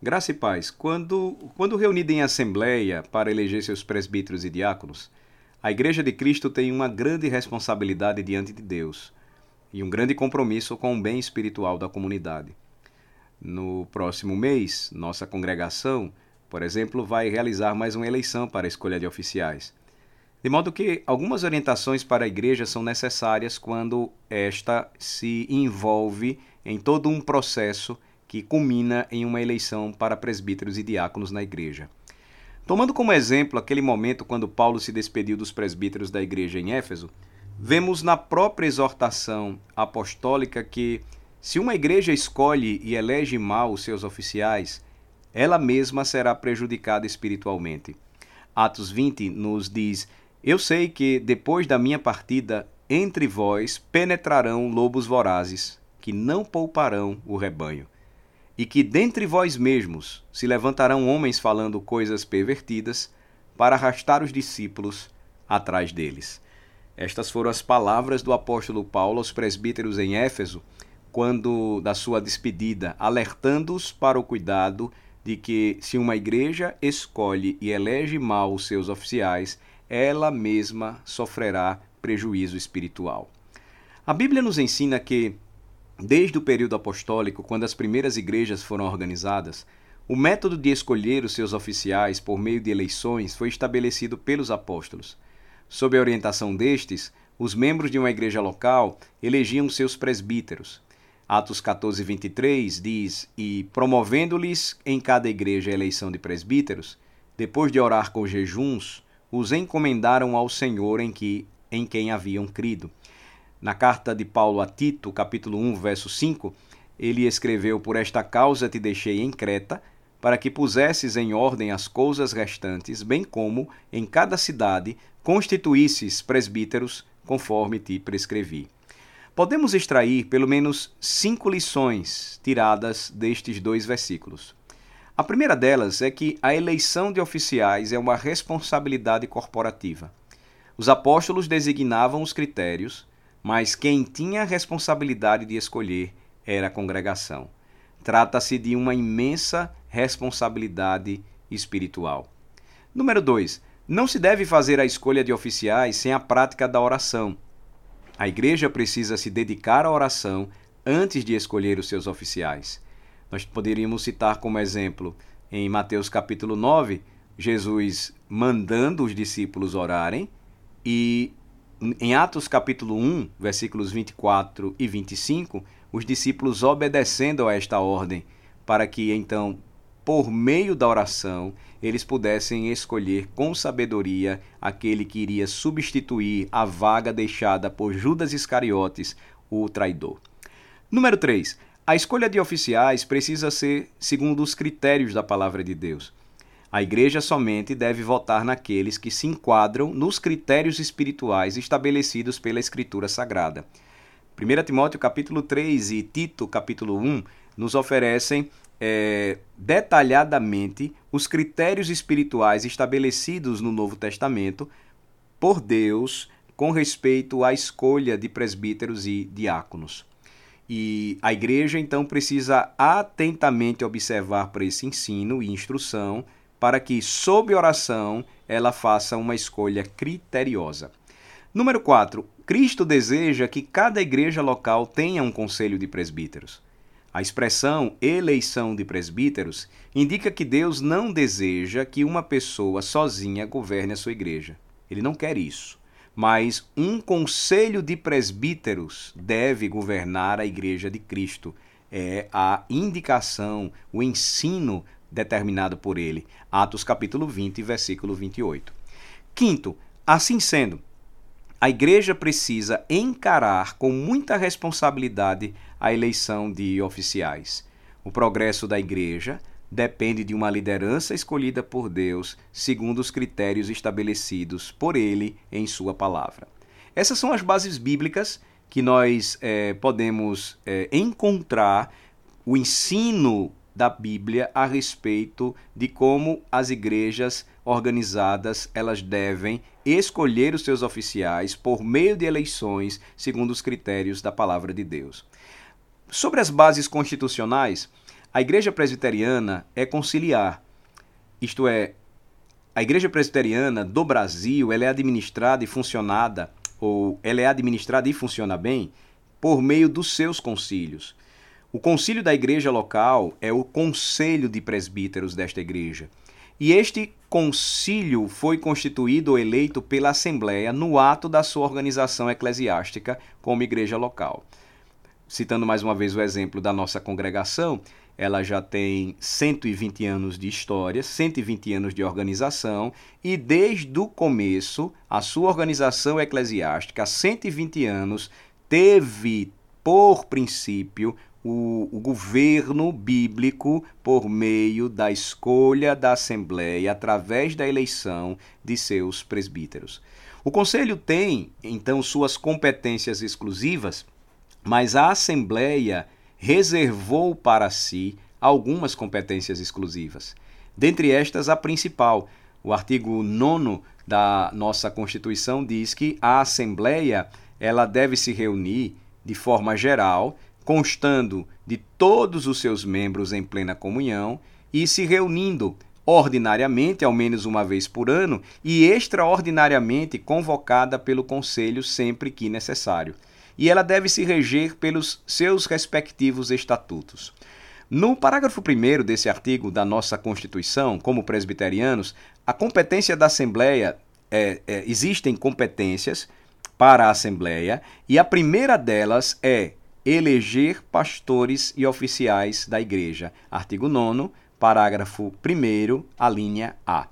Graça e paz. Quando, quando reunida em assembleia para eleger seus presbíteros e diáconos, a Igreja de Cristo tem uma grande responsabilidade diante de Deus e um grande compromisso com o bem espiritual da comunidade. No próximo mês, nossa congregação, por exemplo, vai realizar mais uma eleição para a escolha de oficiais. De modo que algumas orientações para a igreja são necessárias quando esta se envolve em todo um processo que culmina em uma eleição para presbíteros e diáconos na igreja. Tomando como exemplo aquele momento quando Paulo se despediu dos presbíteros da igreja em Éfeso, vemos na própria exortação apostólica que, se uma igreja escolhe e elege mal os seus oficiais, ela mesma será prejudicada espiritualmente. Atos 20 nos diz: Eu sei que, depois da minha partida, entre vós penetrarão lobos vorazes, que não pouparão o rebanho e que dentre vós mesmos se levantarão homens falando coisas pervertidas para arrastar os discípulos atrás deles. Estas foram as palavras do apóstolo Paulo aos presbíteros em Éfeso, quando da sua despedida, alertando-os para o cuidado de que, se uma igreja escolhe e elege mal os seus oficiais, ela mesma sofrerá prejuízo espiritual. A Bíblia nos ensina que Desde o período apostólico, quando as primeiras igrejas foram organizadas, o método de escolher os seus oficiais por meio de eleições foi estabelecido pelos apóstolos. Sob a orientação destes, os membros de uma igreja local elegiam seus presbíteros. Atos 14, 23 diz: E promovendo-lhes em cada igreja a eleição de presbíteros, depois de orar com jejuns, os encomendaram ao Senhor em, que, em quem haviam crido. Na carta de Paulo a Tito, capítulo 1, verso 5, ele escreveu: Por esta causa te deixei em Creta, para que pusesses em ordem as coisas restantes, bem como em cada cidade constituísses presbíteros, conforme te prescrevi. Podemos extrair pelo menos cinco lições tiradas destes dois versículos. A primeira delas é que a eleição de oficiais é uma responsabilidade corporativa. Os apóstolos designavam os critérios, mas quem tinha a responsabilidade de escolher era a congregação. Trata-se de uma imensa responsabilidade espiritual. Número 2. Não se deve fazer a escolha de oficiais sem a prática da oração. A igreja precisa se dedicar à oração antes de escolher os seus oficiais. Nós poderíamos citar como exemplo em Mateus capítulo 9, Jesus mandando os discípulos orarem e em Atos capítulo 1, versículos 24 e 25, os discípulos obedecendo a esta ordem, para que então, por meio da oração, eles pudessem escolher com sabedoria aquele que iria substituir a vaga deixada por Judas Iscariotes, o traidor. Número 3. A escolha de oficiais precisa ser segundo os critérios da palavra de Deus. A igreja somente deve votar naqueles que se enquadram nos critérios espirituais estabelecidos pela Escritura Sagrada. 1 Timóteo capítulo 3 e Tito capítulo 1 nos oferecem é, detalhadamente os critérios espirituais estabelecidos no Novo Testamento por Deus com respeito à escolha de presbíteros e diáconos. E a igreja então precisa atentamente observar para esse ensino e instrução para que, sob oração, ela faça uma escolha criteriosa. Número 4. Cristo deseja que cada igreja local tenha um conselho de presbíteros. A expressão eleição de presbíteros indica que Deus não deseja que uma pessoa sozinha governe a sua igreja. Ele não quer isso. Mas um conselho de presbíteros deve governar a igreja de Cristo. É a indicação, o ensino determinado por ele. Atos capítulo 20, versículo 28. Quinto, assim sendo, a igreja precisa encarar com muita responsabilidade a eleição de oficiais. O progresso da igreja depende de uma liderança escolhida por Deus segundo os critérios estabelecidos por ele em sua palavra. Essas são as bases bíblicas que nós é, podemos é, encontrar o ensino da Bíblia a respeito de como as igrejas organizadas elas devem escolher os seus oficiais por meio de eleições segundo os critérios da palavra de Deus. Sobre as bases constitucionais, a igreja presbiteriana é conciliar. Isto é, a igreja presbiteriana do Brasil, ela é administrada e funcionada ou ela é administrada e funciona bem por meio dos seus concílios. O concílio da igreja local é o conselho de presbíteros desta igreja. E este concílio foi constituído ou eleito pela Assembleia no ato da sua organização eclesiástica como igreja local. Citando mais uma vez o exemplo da nossa congregação, ela já tem 120 anos de história, 120 anos de organização, e desde o começo, a sua organização eclesiástica, há 120 anos, teve por princípio o, o, governo bíblico por meio da escolha da Assembleia através da eleição de seus presbíteros. O Conselho tem, então, suas competências exclusivas, mas a Assembleia reservou para si algumas competências exclusivas. Dentre estas, a principal. O artigo 9 da nossa Constituição diz que a Assembleia ela deve se reunir de forma geral, constando de todos os seus membros em plena comunhão e se reunindo ordinariamente, ao menos uma vez por ano, e extraordinariamente convocada pelo Conselho sempre que necessário e ela deve se reger pelos seus respectivos estatutos. No parágrafo 1 desse artigo da nossa Constituição, como presbiterianos, a competência da Assembleia, é, é, existem competências para a Assembleia, e a primeira delas é eleger pastores e oficiais da Igreja. Artigo 9, parágrafo 1, a linha A.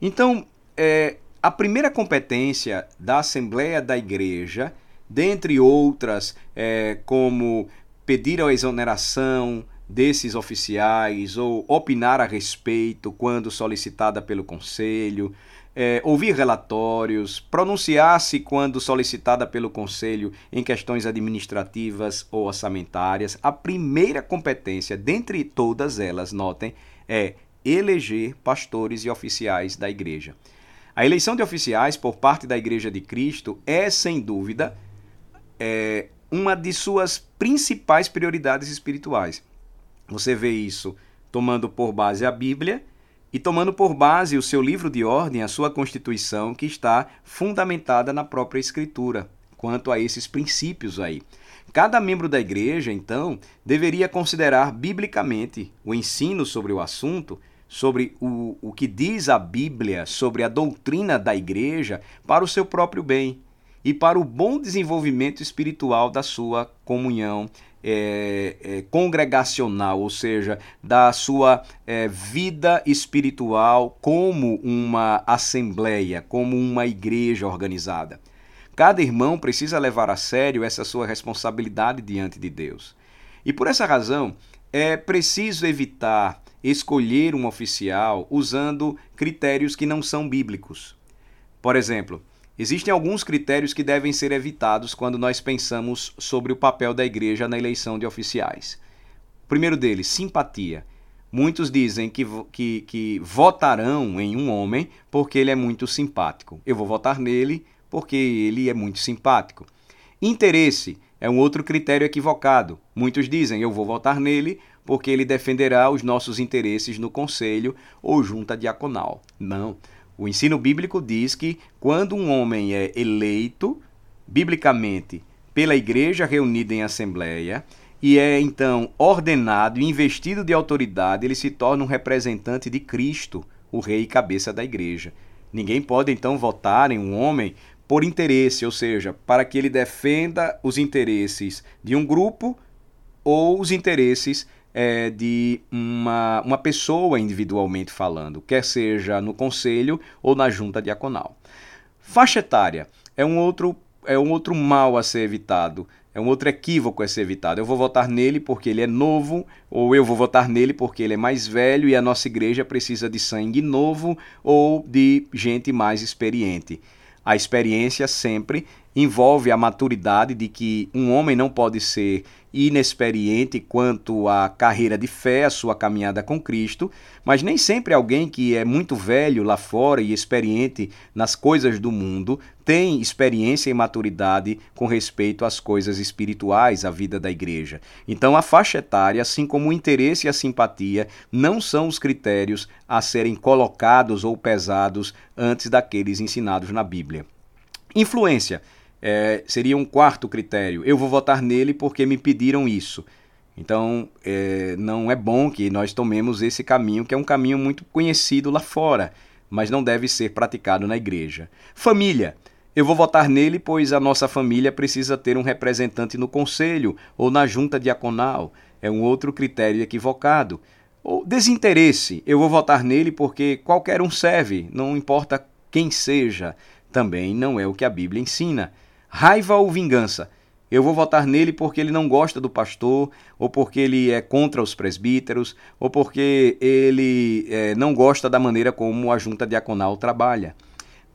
Então, é, a primeira competência da Assembleia da Igreja dentre outras, é, como pedir a exoneração desses oficiais ou opinar a respeito quando solicitada pelo Conselho, é, ouvir relatórios, pronunciar-se quando solicitada pelo Conselho em questões administrativas ou orçamentárias. A primeira competência, dentre todas elas, notem, é eleger pastores e oficiais da Igreja. A eleição de oficiais por parte da Igreja de Cristo é, sem dúvida, é uma de suas principais prioridades espirituais. Você vê isso tomando por base a Bíblia e tomando por base o seu livro de ordem, a sua Constituição, que está fundamentada na própria Escritura, quanto a esses princípios aí. Cada membro da igreja, então, deveria considerar biblicamente o ensino sobre o assunto, sobre o, o que diz a Bíblia sobre a doutrina da igreja, para o seu próprio bem e para o bom desenvolvimento espiritual da sua comunhão é, é, congregacional, ou seja, da sua é, vida espiritual como uma assembleia, como uma igreja organizada. Cada irmão precisa levar a sério essa sua responsabilidade diante de Deus. E por essa razão, é preciso evitar escolher um oficial usando critérios que não são bíblicos. Por exemplo, Existem alguns critérios que devem ser evitados quando nós pensamos sobre o papel da igreja na eleição de oficiais. O primeiro deles, simpatia. Muitos dizem que, que, que votarão em um homem porque ele é muito simpático. Eu vou votar nele porque ele é muito simpático. Interesse é um outro critério equivocado. Muitos dizem eu vou votar nele porque ele defenderá os nossos interesses no conselho ou junta diaconal. Não. O ensino bíblico diz que quando um homem é eleito, biblicamente, pela igreja reunida em assembleia, e é então ordenado e investido de autoridade, ele se torna um representante de Cristo, o rei e cabeça da igreja. Ninguém pode então votar em um homem por interesse, ou seja, para que ele defenda os interesses de um grupo ou os interesses é, de uma, uma pessoa individualmente falando, quer seja no conselho ou na junta diaconal. Faixa etária é um outro, é um outro mal a ser evitado. É um outro equívoco a ser evitado. Eu vou votar nele porque ele é novo, ou eu vou votar nele porque ele é mais velho e a nossa igreja precisa de sangue novo ou de gente mais experiente. A experiência sempre envolve a maturidade de que um homem não pode ser inexperiente quanto à carreira de fé, a sua caminhada com Cristo, mas nem sempre alguém que é muito velho lá fora e experiente nas coisas do mundo tem experiência e maturidade com respeito às coisas espirituais, à vida da igreja. Então, a faixa etária, assim como o interesse e a simpatia, não são os critérios a serem colocados ou pesados antes daqueles ensinados na Bíblia. Influência é, seria um quarto critério. Eu vou votar nele porque me pediram isso. Então, é, não é bom que nós tomemos esse caminho, que é um caminho muito conhecido lá fora, mas não deve ser praticado na igreja. Família. Eu vou votar nele, pois a nossa família precisa ter um representante no conselho ou na junta diaconal. É um outro critério equivocado. Ou desinteresse. Eu vou votar nele porque qualquer um serve, não importa quem seja. Também não é o que a Bíblia ensina. Raiva ou vingança? Eu vou votar nele porque ele não gosta do pastor, ou porque ele é contra os presbíteros, ou porque ele é, não gosta da maneira como a junta diaconal trabalha.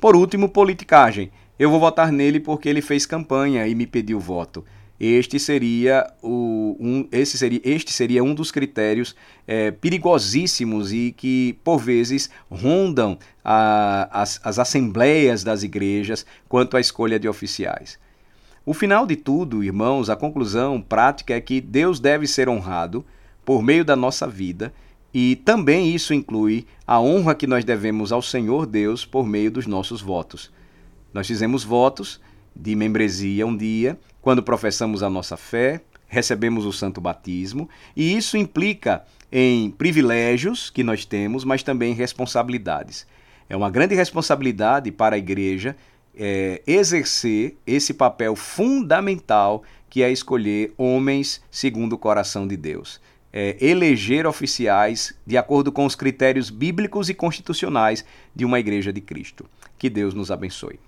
Por último, politicagem. Eu vou votar nele porque ele fez campanha e me pediu voto. Este seria, o, um, esse seria, este seria um dos critérios é, perigosíssimos e que, por vezes, rondam a, as, as assembleias das igrejas quanto à escolha de oficiais. O final de tudo, irmãos, a conclusão prática é que Deus deve ser honrado por meio da nossa vida e também isso inclui a honra que nós devemos ao Senhor Deus por meio dos nossos votos. Nós fizemos votos de membresia um dia, quando professamos a nossa fé, recebemos o santo batismo, e isso implica em privilégios que nós temos, mas também responsabilidades. É uma grande responsabilidade para a igreja é, exercer esse papel fundamental que é escolher homens segundo o coração de Deus. É, eleger oficiais de acordo com os critérios bíblicos e constitucionais de uma igreja de Cristo. Que Deus nos abençoe.